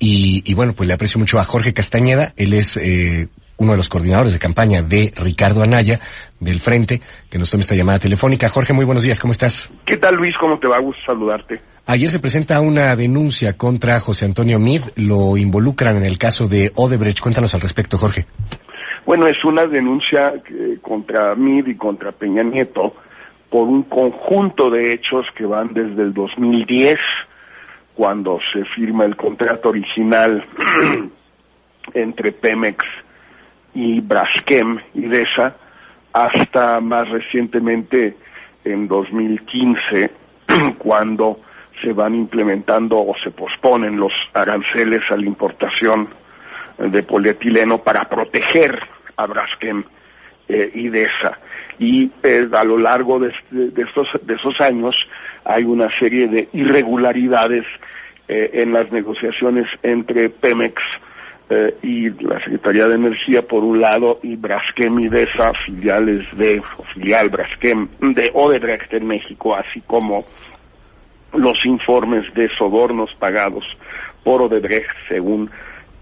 Y, bueno, pues le aprecio mucho a Jorge Castañeda. Él es eh, uno de los coordinadores de campaña de Ricardo Anaya, del Frente, que nos toma esta llamada telefónica. Jorge, muy buenos días, ¿cómo estás? ¿Qué tal, Luis? ¿Cómo te va? Gusto saludarte. Ayer se presenta una denuncia contra José Antonio Mid. Lo involucran en el caso de Odebrecht. Cuéntanos al respecto, Jorge. Bueno, es una denuncia eh, contra Mid y contra Peña Nieto por un conjunto de hechos que van desde el 2010, cuando se firma el contrato original entre Pemex y Braskem y DESA, hasta más recientemente en 2015, cuando se van implementando o se posponen los aranceles a la importación de polietileno para proteger a Braskem eh, y DESA. Y eh, a lo largo de, estos, de esos años hay una serie de irregularidades eh, en las negociaciones entre Pemex eh, y la Secretaría de Energía por un lado y Braskem y DESA, filiales de, filial Braskem de Odebrecht en México, así como los informes de sobornos pagados por Odebrecht según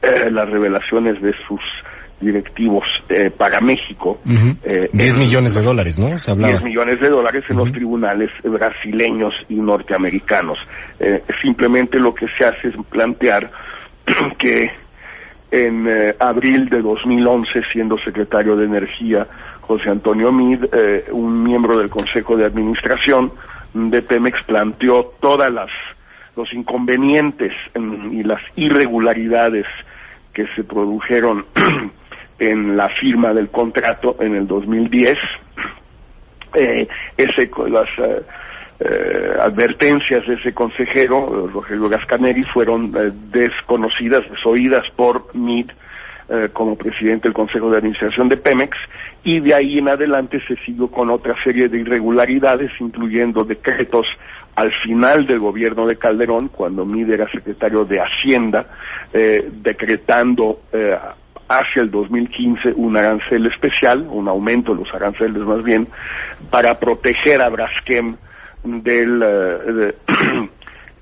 eh, las revelaciones de sus directivos eh, para México. 10 millones de dólares, ¿no? Se 10 millones de dólares en los tribunales brasileños y norteamericanos. simplemente lo que se hace es plantear que en eh, abril de 2011, siendo secretario de Energía José Antonio Mid, eh, un miembro del Consejo de Administración de Pemex planteó todas las los inconvenientes y las irregularidades que se produjeron en la firma del contrato en el 2010. Eh, ese, las, eh, advertencias de ese consejero, Rogelio Gascaneri, fueron eh, desconocidas, desoídas por MID eh, como presidente del Consejo de Administración de Pemex, y de ahí en adelante se siguió con otra serie de irregularidades, incluyendo decretos al final del gobierno de Calderón, cuando MID era secretario de Hacienda, decretando hacia el 2015 un arancel especial, un aumento de los aranceles más bien, para proteger a Braskem del eh,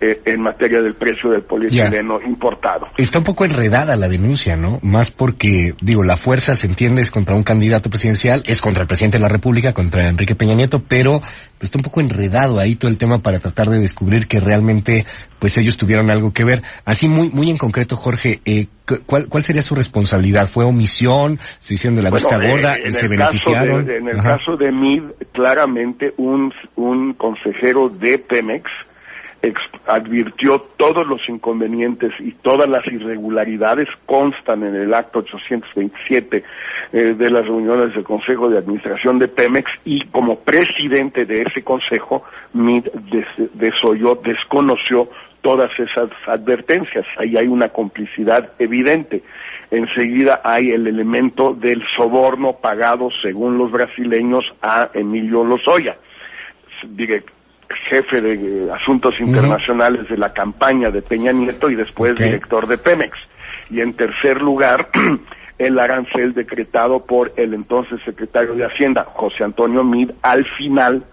eh, en materia del precio del polietileno importado. Está un poco enredada la denuncia, ¿no? Más porque, digo, la fuerza se entiende es contra un candidato presidencial, es contra el presidente de la República, contra Enrique Peña Nieto, pero está un poco enredado ahí todo el tema para tratar de descubrir que realmente, pues ellos tuvieron algo que ver. Así muy, muy en concreto, Jorge, eh, ¿cuál, ¿cuál sería su responsabilidad? ¿Fue omisión? ¿Se hicieron de la vista gorda? ¿Se beneficiaron? en el caso de MID, claramente un, un consejero de Pemex, advirtió todos los inconvenientes y todas las irregularidades constan en el acto 827 eh, de las reuniones del Consejo de Administración de Pemex y como presidente de ese consejo, MID desoyó, desconoció todas esas advertencias. Ahí hay una complicidad evidente. Enseguida hay el elemento del soborno pagado, según los brasileños, a Emilio Lozoya jefe de asuntos internacionales de la campaña de Peña Nieto y después director de Pemex. Y en tercer lugar, el arancel decretado por el entonces secretario de Hacienda, José Antonio Mid, al final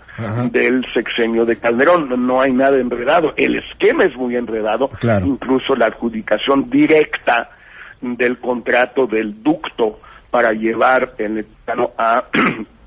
del sexenio de Calderón. No hay nada enredado. El esquema es muy enredado. Incluso la adjudicación directa del contrato del ducto para llevar el a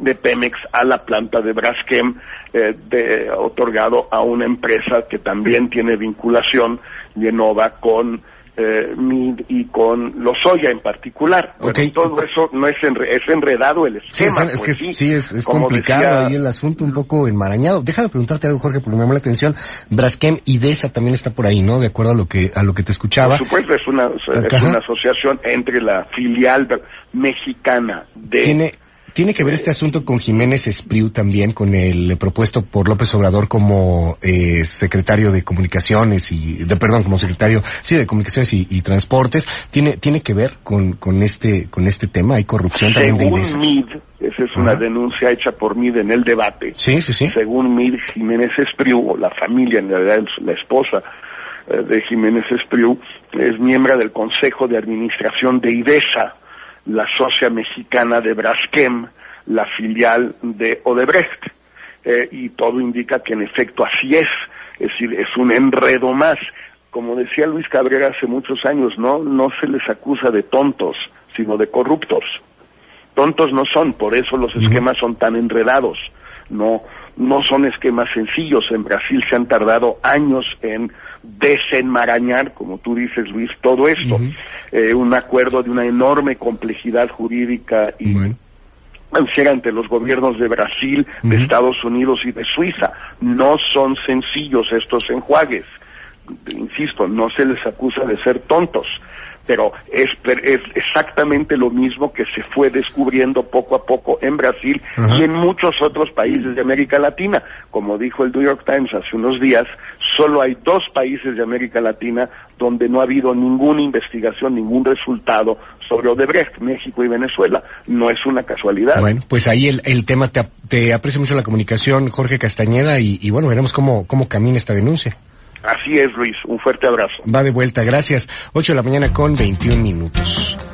de Pemex a la planta de Braskem, eh, de, otorgado a una empresa que también tiene vinculación, Genova, con eh, MID y con Lozoya en particular. todo eso no es, es enredado el esquema. Sí, es, pues sí, es, complicado ahí el asunto, un poco enmarañado. Déjame preguntarte algo, Jorge, porque me llamó la atención. Braskem y DESA también está por ahí, ¿no? De acuerdo a lo que, a lo que te escuchaba. Por supuesto, es una, es una asociación entre la filial mexicana de... ¿Tiene que ver este asunto con Jiménez Espriu también, con el propuesto por López Obrador como eh, secretario de comunicaciones y, de, perdón, como secretario, sí, de comunicaciones y, transportes? ¿Tiene, tiene que ver con, con este, con este tema? ¿Hay corrupción también de MID, esa es una denuncia hecha por MID en el debate. Sí, sí, sí. Según MID, Jiménez Espriu, o la familia, en realidad la esposa eh, de Jiménez Espriu, es miembro del Consejo de Administración de IDESA, la socia mexicana de Braskem, la filial de Odebrecht. Eh, y todo indica que en efecto así es, es decir, es un enredo más. como decía Luis Cabrera hace muchos años, no, no se les acusa de tontos, sino de corruptos. Tontos no son, por eso los esquemas son tan enredados. No, no son esquemas sencillos. En Brasil se han tardado años en desenmarañar, como tú dices, Luis, todo esto. Eh, un acuerdo de una enorme complejidad jurídica y financiera ante los gobiernos de Brasil, de Estados Unidos y de Suiza. No son sencillos estos enjuagues. Insisto, no se les acusa de ser tontos pero es, es, exactamente lo mismo que se fue descubriendo poco a poco en Brasil y en muchos otros países de América Latina. Como dijo el New York Times hace unos días, solo hay dos países de América Latina donde no ha habido ninguna investigación, ningún resultado sobre Odebrecht, México y Venezuela. No es una casualidad. Bueno, pues ahí el, el tema, te, te aprecio mucho la comunicación, Jorge Castañeda, y, y bueno, veremos cómo, cómo camina esta denuncia. Así es, Luis. Un fuerte abrazo. Va de vuelta, gracias. 8 de la mañana con 21 minutos.